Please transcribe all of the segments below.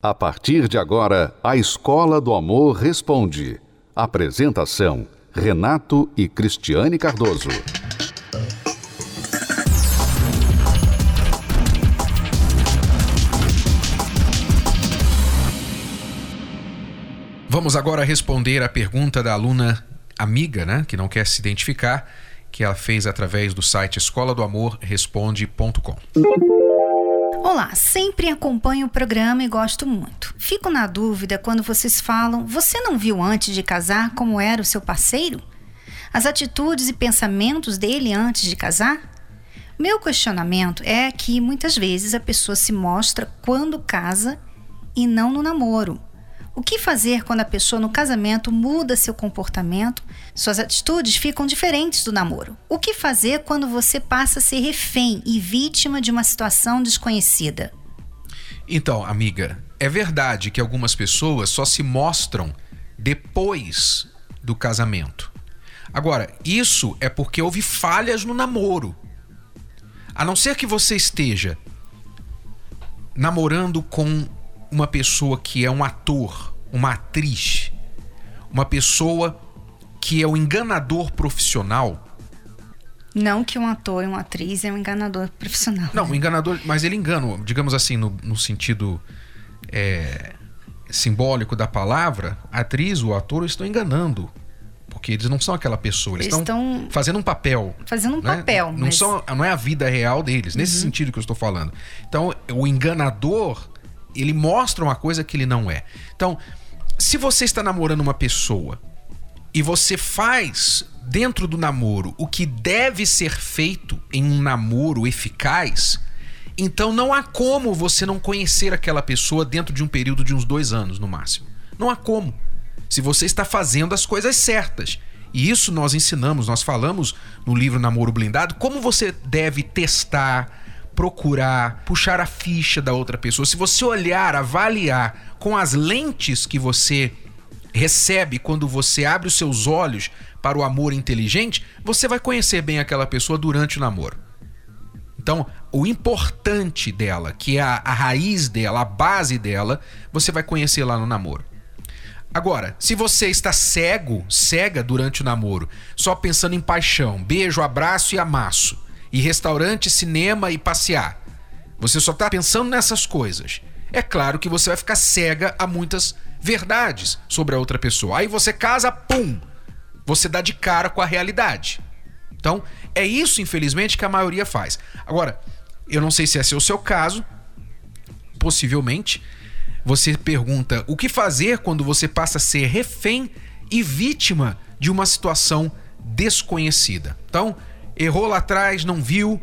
A partir de agora, a Escola do Amor Responde. Apresentação: Renato e Cristiane Cardoso. Vamos agora responder a pergunta da aluna amiga, né, que não quer se identificar, que ela fez através do site escola do amor responde.com. Olá, sempre acompanho o programa e gosto muito. Fico na dúvida quando vocês falam: você não viu antes de casar como era o seu parceiro? As atitudes e pensamentos dele antes de casar? Meu questionamento é que muitas vezes a pessoa se mostra quando casa e não no namoro. O que fazer quando a pessoa no casamento muda seu comportamento, suas atitudes ficam diferentes do namoro? O que fazer quando você passa a ser refém e vítima de uma situação desconhecida? Então, amiga, é verdade que algumas pessoas só se mostram depois do casamento. Agora, isso é porque houve falhas no namoro. A não ser que você esteja namorando com uma pessoa que é um ator, uma atriz, uma pessoa que é o um enganador profissional. Não que um ator e uma atriz é um enganador profissional. Não, né? um enganador, mas ele engana, digamos assim, no, no sentido é, simbólico da palavra, a atriz, o ator estão enganando. Porque eles não são aquela pessoa, eles, eles estão fazendo um papel. Fazendo um né? papel. Não, mas... são, não é a vida real deles, nesse uhum. sentido que eu estou falando. Então, o enganador ele mostra uma coisa que ele não é. Então, se você está namorando uma pessoa e você faz dentro do namoro o que deve ser feito em um namoro eficaz, então não há como você não conhecer aquela pessoa dentro de um período de uns dois anos no máximo. Não há como. Se você está fazendo as coisas certas. E isso nós ensinamos, nós falamos no livro Namoro Blindado, como você deve testar, procurar, puxar a ficha da outra pessoa, se você olhar, avaliar com as lentes que você recebe quando você abre os seus olhos para o amor inteligente, você vai conhecer bem aquela pessoa durante o namoro. Então, o importante dela, que é a, a raiz dela, a base dela, você vai conhecer lá no namoro. Agora, se você está cego, cega durante o namoro, só pensando em paixão, beijo, abraço e amasso, e restaurante, cinema e passear. Você só está pensando nessas coisas. É claro que você vai ficar cega a muitas verdades sobre a outra pessoa. Aí você casa, pum! Você dá de cara com a realidade. Então, é isso, infelizmente, que a maioria faz. Agora, eu não sei se esse é o seu caso, possivelmente. Você pergunta o que fazer quando você passa a ser refém e vítima de uma situação desconhecida. Então, errou lá atrás, não viu,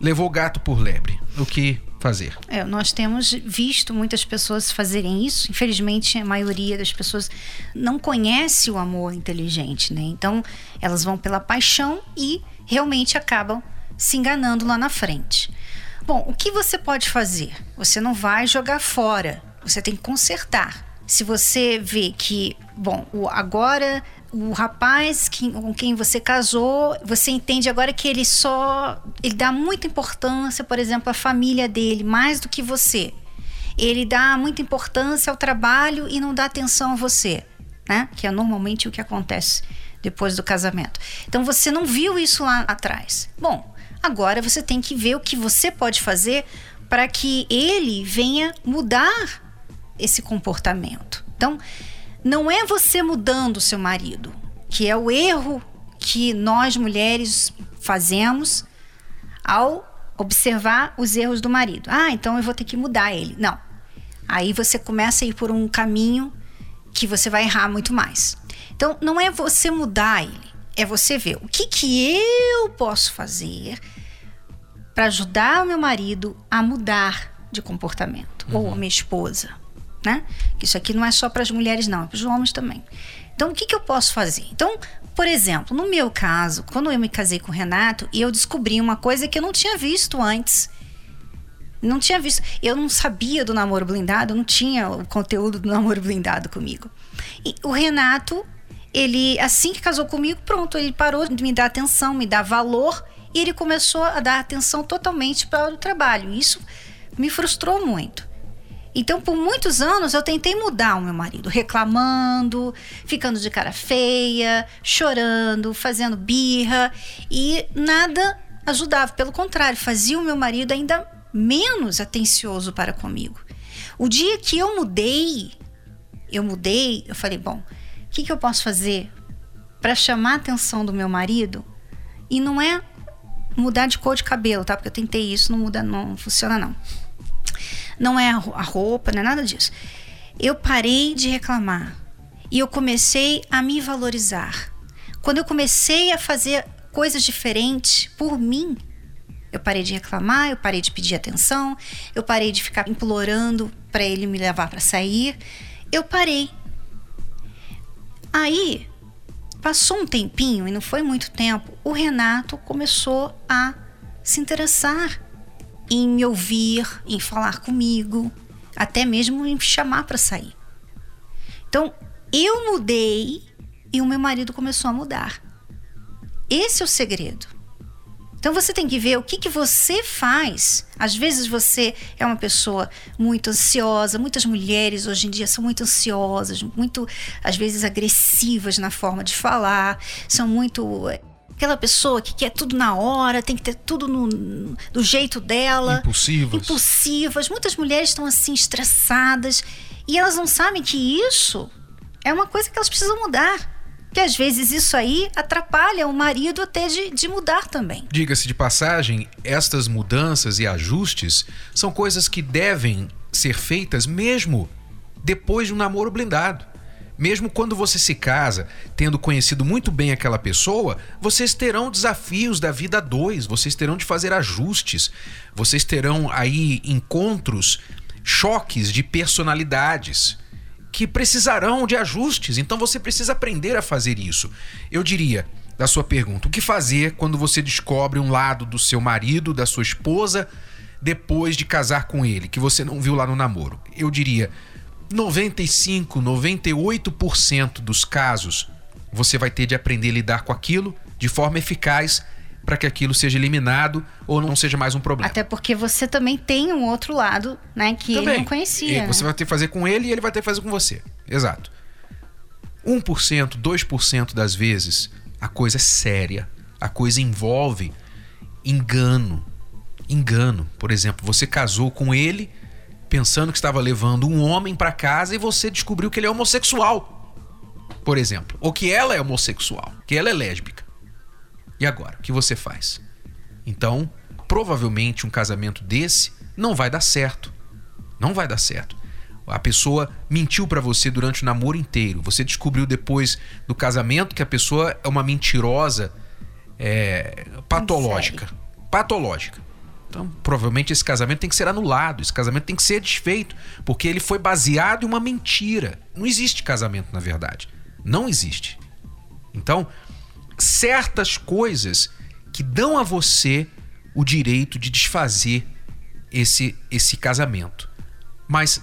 levou gato por lebre. O que fazer? É, nós temos visto muitas pessoas fazerem isso. Infelizmente, a maioria das pessoas não conhece o amor inteligente, né? Então, elas vão pela paixão e realmente acabam se enganando lá na frente. Bom, o que você pode fazer? Você não vai jogar fora, você tem que consertar. Se você vê que, bom, agora o rapaz que, com quem você casou, você entende agora que ele só. Ele dá muita importância, por exemplo, à família dele, mais do que você. Ele dá muita importância ao trabalho e não dá atenção a você, né? Que é normalmente o que acontece depois do casamento. Então você não viu isso lá atrás. Bom, agora você tem que ver o que você pode fazer para que ele venha mudar esse comportamento. Então, não é você mudando o seu marido, que é o erro que nós mulheres fazemos ao observar os erros do marido. Ah, então eu vou ter que mudar ele. Não. Aí você começa a ir por um caminho que você vai errar muito mais. Então, não é você mudar ele, é você ver o que, que eu posso fazer para ajudar o meu marido a mudar de comportamento, uhum. ou a minha esposa, né? Isso aqui não é só para as mulheres, não, é para os homens também. Então, o que, que eu posso fazer? Então, por exemplo, no meu caso, quando eu me casei com o Renato, eu descobri uma coisa que eu não tinha visto antes. Não tinha visto. Eu não sabia do namoro blindado, não tinha o conteúdo do namoro blindado comigo. E o Renato, ele, assim que casou comigo, pronto, ele parou de me dar atenção, me dar valor, e ele começou a dar atenção totalmente para o trabalho. Isso me frustrou muito. Então, por muitos anos, eu tentei mudar o meu marido, reclamando, ficando de cara feia, chorando, fazendo birra, e nada ajudava. Pelo contrário, fazia o meu marido ainda menos atencioso para comigo. O dia que eu mudei, eu mudei, eu falei: bom, o que, que eu posso fazer para chamar a atenção do meu marido? E não é mudar de cor de cabelo, tá? Porque eu tentei isso, não muda, não funciona não não é a roupa, não é nada disso. Eu parei de reclamar e eu comecei a me valorizar. Quando eu comecei a fazer coisas diferentes por mim, eu parei de reclamar, eu parei de pedir atenção, eu parei de ficar implorando para ele me levar para sair. Eu parei. Aí, passou um tempinho, e não foi muito tempo, o Renato começou a se interessar em me ouvir, em falar comigo, até mesmo em me chamar para sair. Então, eu mudei e o meu marido começou a mudar. Esse é o segredo. Então você tem que ver o que, que você faz. Às vezes você é uma pessoa muito ansiosa. Muitas mulheres hoje em dia são muito ansiosas, muito, às vezes, agressivas na forma de falar, são muito Aquela pessoa que quer tudo na hora, tem que ter tudo no, do jeito dela. Impulsivas. Impulsivas. Muitas mulheres estão assim estressadas e elas não sabem que isso é uma coisa que elas precisam mudar. Que às vezes isso aí atrapalha o marido até de, de mudar também. Diga-se de passagem, estas mudanças e ajustes são coisas que devem ser feitas mesmo depois de um namoro blindado. Mesmo quando você se casa, tendo conhecido muito bem aquela pessoa, vocês terão desafios da vida dois, vocês terão de fazer ajustes, vocês terão aí encontros, choques de personalidades que precisarão de ajustes. Então você precisa aprender a fazer isso. Eu diria, da sua pergunta, o que fazer quando você descobre um lado do seu marido, da sua esposa, depois de casar com ele, que você não viu lá no namoro? Eu diria 95, 98% dos casos você vai ter de aprender a lidar com aquilo de forma eficaz para que aquilo seja eliminado ou não seja mais um problema. Até porque você também tem um outro lado, né, que também. ele não conhecia. E você né? vai ter que fazer com ele e ele vai ter que fazer com você. Exato. 1%, 2% das vezes a coisa é séria. A coisa envolve engano. Engano. Por exemplo, você casou com ele pensando que estava levando um homem para casa e você descobriu que ele é homossexual, por exemplo, ou que ela é homossexual, que ela é lésbica. E agora, o que você faz? Então, provavelmente um casamento desse não vai dar certo. Não vai dar certo. A pessoa mentiu para você durante o namoro inteiro. Você descobriu depois do casamento que a pessoa é uma mentirosa é, patológica. Patológica. Então, provavelmente esse casamento tem que ser anulado, esse casamento tem que ser desfeito, porque ele foi baseado em uma mentira. Não existe casamento, na verdade. Não existe. Então, certas coisas que dão a você o direito de desfazer esse, esse casamento. Mas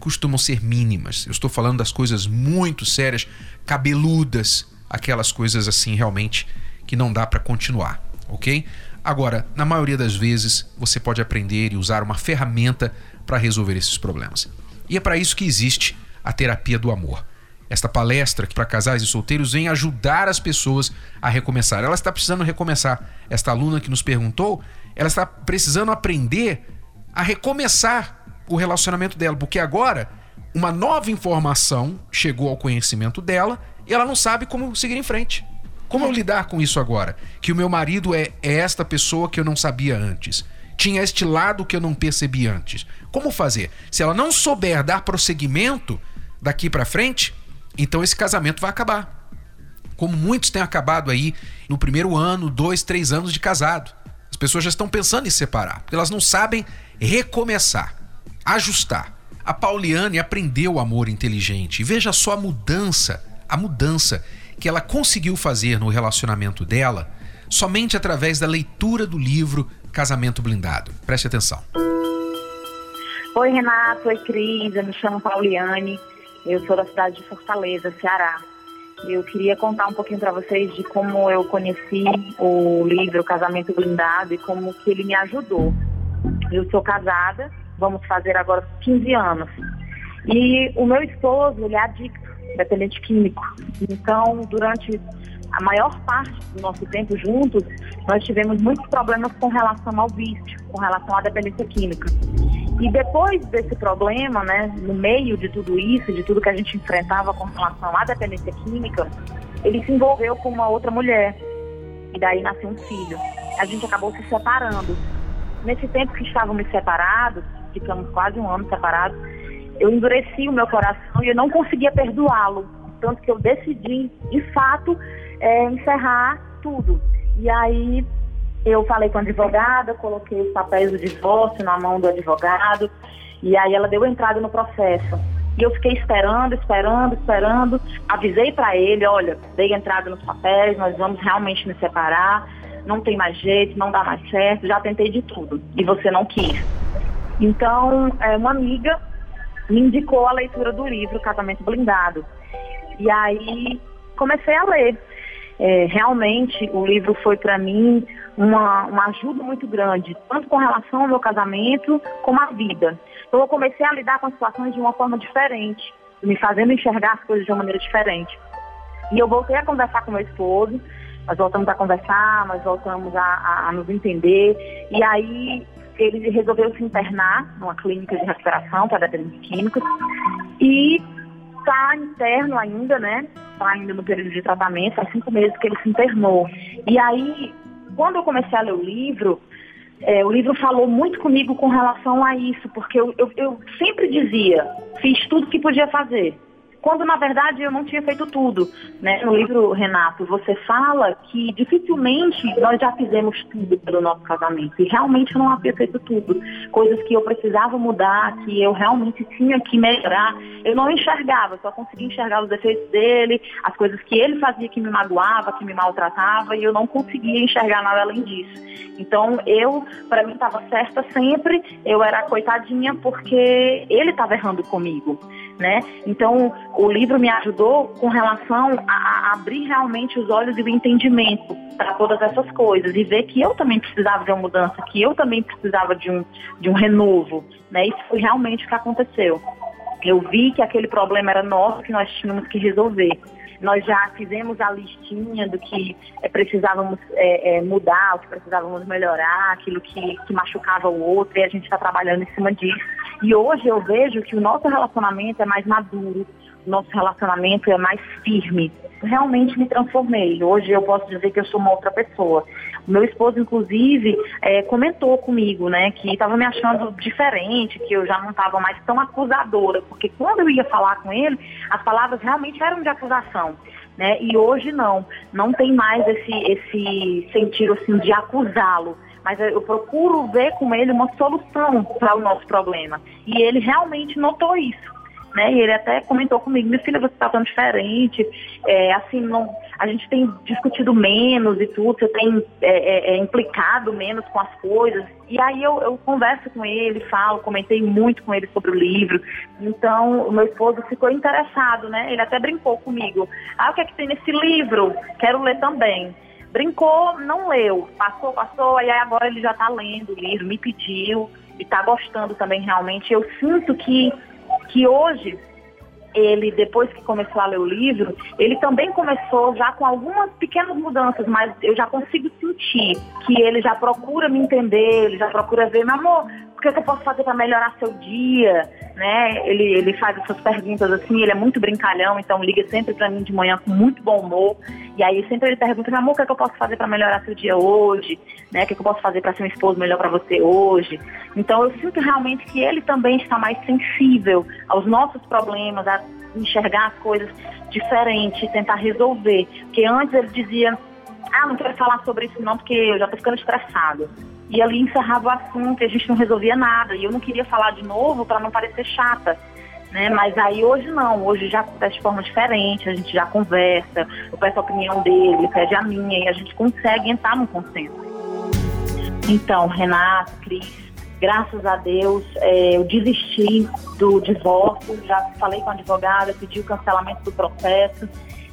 costumam ser mínimas. Eu estou falando das coisas muito sérias, cabeludas, aquelas coisas assim realmente que não dá para continuar, ok? Agora, na maioria das vezes, você pode aprender e usar uma ferramenta para resolver esses problemas. E é para isso que existe a terapia do amor. Esta palestra que para casais e solteiros vem ajudar as pessoas a recomeçar. Ela está precisando recomeçar. Esta aluna que nos perguntou, ela está precisando aprender a recomeçar o relacionamento dela, porque agora uma nova informação chegou ao conhecimento dela e ela não sabe como seguir em frente. Como eu lidar com isso agora? Que o meu marido é, é esta pessoa que eu não sabia antes. Tinha este lado que eu não percebi antes. Como fazer? Se ela não souber dar prosseguimento daqui para frente, então esse casamento vai acabar. Como muitos têm acabado aí no primeiro ano, dois, três anos de casado. As pessoas já estão pensando em separar, porque elas não sabem recomeçar, ajustar. A Pauliane aprendeu o amor inteligente veja só a mudança, a mudança que ela conseguiu fazer no relacionamento dela somente através da leitura do livro Casamento Blindado. Preste atenção. Oi, Renato. Oi, Cris. Eu me chamo Pauliane. Eu sou da cidade de Fortaleza, Ceará. Eu queria contar um pouquinho para vocês de como eu conheci o livro Casamento Blindado e como que ele me ajudou. Eu sou casada vamos fazer agora 15 anos. E o meu esposo, ele é adicto, dependente químico. Então, durante a maior parte do nosso tempo juntos, nós tivemos muitos problemas com relação ao vício, com relação à dependência química. E depois desse problema, né, no meio de tudo isso, de tudo que a gente enfrentava com relação à dependência química, ele se envolveu com uma outra mulher. E daí nasceu um filho. A gente acabou se separando. Nesse tempo que estávamos separados, ficamos quase um ano separados, eu endureci o meu coração e eu não conseguia perdoá-lo. Tanto que eu decidi, de fato, é, encerrar tudo. E aí eu falei com a advogada, coloquei os papéis do divórcio na mão do advogado, e aí ela deu entrada no processo. E eu fiquei esperando, esperando, esperando. Avisei para ele, olha, dei entrada nos papéis, nós vamos realmente nos separar, não tem mais jeito, não dá mais certo, já tentei de tudo. E você não quis. Então, é, uma amiga me indicou a leitura do livro Casamento Blindado. E aí comecei a ler. É, realmente o livro foi para mim uma, uma ajuda muito grande, tanto com relação ao meu casamento como à vida. Então eu comecei a lidar com as situações de uma forma diferente, me fazendo enxergar as coisas de uma maneira diferente. E eu voltei a conversar com meu esposo, nós voltamos a conversar, nós voltamos a, a, a nos entender. E aí ele resolveu se internar numa clínica de recuperação para dependentes químicos. E está interno ainda, né? Está ainda no período de tratamento, há cinco meses que ele se internou. E aí, quando eu comecei a ler o livro, é, o livro falou muito comigo com relação a isso, porque eu, eu, eu sempre dizia, fiz tudo que podia fazer quando na verdade eu não tinha feito tudo. Né? No livro, Renato, você fala que dificilmente nós já fizemos tudo pelo nosso casamento. E realmente eu não havia feito tudo. Coisas que eu precisava mudar, que eu realmente tinha que melhorar. Eu não enxergava, só conseguia enxergar os defeitos dele, as coisas que ele fazia que me magoava, que me maltratava, e eu não conseguia enxergar nada além disso. Então eu, para mim, estava certa sempre, eu era coitadinha porque ele estava errando comigo. Né? Então, o livro me ajudou com relação a, a abrir realmente os olhos e o entendimento para todas essas coisas e ver que eu também precisava de uma mudança, que eu também precisava de um, de um renovo. Né? Isso foi realmente o que aconteceu. Eu vi que aquele problema era nosso, que nós tínhamos que resolver. Nós já fizemos a listinha do que é, precisávamos é, é, mudar, o que precisávamos melhorar, aquilo que, que machucava o outro, e a gente está trabalhando em cima disso. E hoje eu vejo que o nosso relacionamento é mais maduro, nosso relacionamento é mais firme. Realmente me transformei. Hoje eu posso dizer que eu sou uma outra pessoa. O meu esposo, inclusive, é, comentou comigo, né, que estava me achando diferente, que eu já não estava mais tão acusadora, porque quando eu ia falar com ele, as palavras realmente eram de acusação. Né? E hoje não, não tem mais esse, esse sentido assim de acusá-lo mas eu procuro ver com ele uma solução para o nosso problema. E ele realmente notou isso né? E ele até comentou comigo, minha filha, você está tão diferente, é, assim, não, a gente tem discutido menos e tudo, você tem é, é, é, implicado menos com as coisas. E aí eu, eu converso com ele, falo, comentei muito com ele sobre o livro. Então, o meu esposo ficou interessado, né? Ele até brincou comigo. Ah, o que é que tem nesse livro? Quero ler também brincou, não leu, passou, passou, e aí agora ele já está lendo o livro, me pediu e está gostando também realmente. Eu sinto que que hoje ele, depois que começou a ler o livro, ele também começou já com algumas pequenas mudanças, mas eu já consigo sentir que ele já procura me entender, ele já procura ver, meu amor, que, que eu posso fazer para melhorar seu dia? Né? Ele, ele faz essas perguntas assim, ele é muito brincalhão, então liga sempre para mim de manhã com muito bom humor. E aí sempre ele pergunta, meu amor, o que, é que eu posso fazer para melhorar seu dia hoje? Né? O que, é que eu posso fazer para ser um esposo melhor para você hoje? Então eu sinto realmente que ele também está mais sensível aos nossos problemas, a enxergar as coisas diferente, tentar resolver. Porque antes ele dizia, ah, não quero falar sobre isso não, porque eu já estou ficando estressado. E ali encerrava o assunto e a gente não resolvia nada. E eu não queria falar de novo para não parecer chata. Né? Mas aí hoje não, hoje já acontece de forma diferente, a gente já conversa, eu peço a opinião dele, ele pede a minha e a gente consegue entrar num consenso. Então, Renato, Cris, graças a Deus, é, eu desisti do divórcio, já falei com a advogada, pedi o cancelamento do processo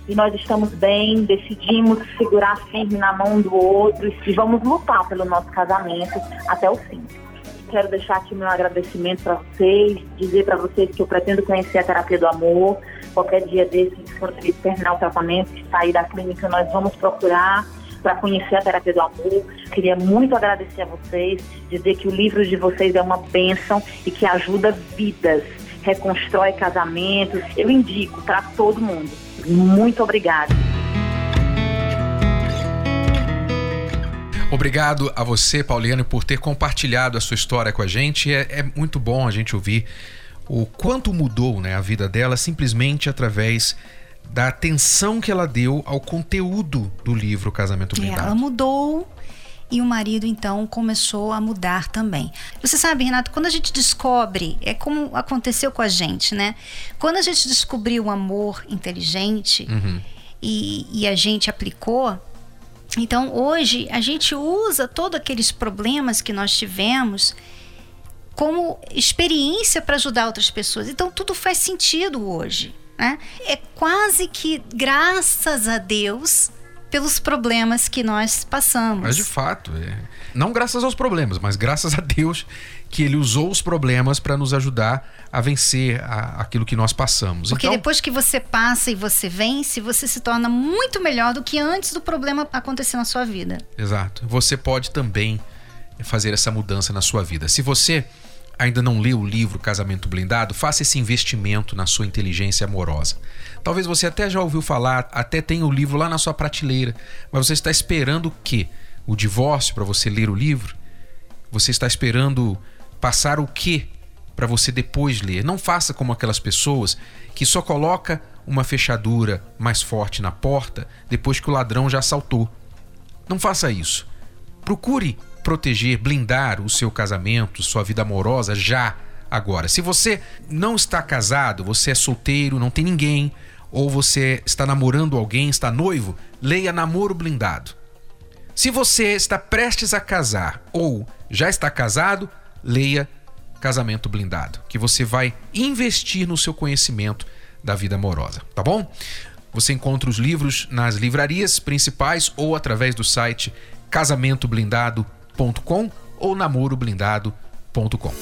e nós estamos bem, decidimos segurar firme na mão do outro e vamos lutar pelo nosso casamento até o fim. quero deixar aqui meu agradecimento para vocês, dizer para vocês que eu pretendo conhecer a terapia do amor. Qualquer dia desses, quando ele terminar o tratamento sair da clínica, nós vamos procurar para conhecer a terapia do amor. Queria muito agradecer a vocês, dizer que o livro de vocês é uma bênção e que ajuda vidas, reconstrói casamentos. Eu indico para todo mundo. Muito obrigada. Obrigado a você, Pauliane, por ter compartilhado a sua história com a gente. É, é muito bom a gente ouvir o quanto mudou né, a vida dela simplesmente através da atenção que ela deu ao conteúdo do livro Casamento é, Blindado. Ela mudou e o marido então começou a mudar também. Você sabe, Renato, quando a gente descobre, é como aconteceu com a gente, né? Quando a gente descobriu o amor inteligente uhum. e, e a gente aplicou, então hoje a gente usa todos aqueles problemas que nós tivemos como experiência para ajudar outras pessoas. Então tudo faz sentido hoje. Né? É quase que graças a Deus pelos problemas que nós passamos. Mas de fato, é. não graças aos problemas, mas graças a Deus que ele usou os problemas para nos ajudar a vencer a, aquilo que nós passamos. Porque então, depois que você passa e você vence, você se torna muito melhor do que antes do problema acontecer na sua vida. Exato. Você pode também fazer essa mudança na sua vida. Se você ainda não leu o livro Casamento Blindado, faça esse investimento na sua inteligência amorosa. Talvez você até já ouviu falar, até tenha o livro lá na sua prateleira, mas você está esperando o quê? O divórcio para você ler o livro? Você está esperando passar o quê para você depois ler? Não faça como aquelas pessoas que só coloca uma fechadura mais forte na porta depois que o ladrão já assaltou. Não faça isso. Procure proteger, blindar o seu casamento, sua vida amorosa já agora. Se você não está casado, você é solteiro, não tem ninguém, ou você está namorando alguém, está noivo, leia Namoro Blindado. Se você está prestes a casar ou já está casado, leia Casamento Blindado, que você vai investir no seu conhecimento da vida amorosa, tá bom? Você encontra os livros nas livrarias principais ou através do site casamentoblindado.com namoroblindado.com ou namoroblindado.com.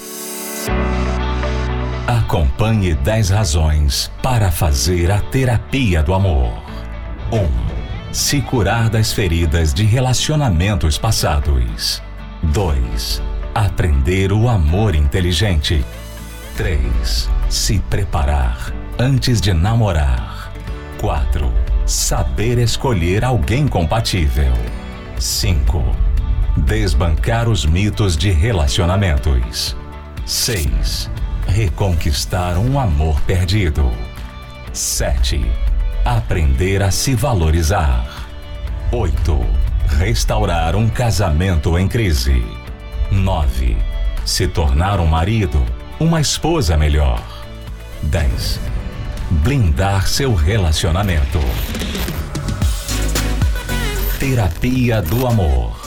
Acompanhe 10 razões para fazer a terapia do amor. 1. Um, se curar das feridas de relacionamentos passados. 2. Aprender o amor inteligente. 3. Se preparar antes de namorar. 4. Saber escolher alguém compatível. 5 Desbancar os mitos de relacionamentos. 6. Reconquistar um amor perdido. 7. Aprender a se valorizar. 8. Restaurar um casamento em crise. 9. Se tornar um marido, uma esposa melhor. 10. Blindar seu relacionamento. Terapia do Amor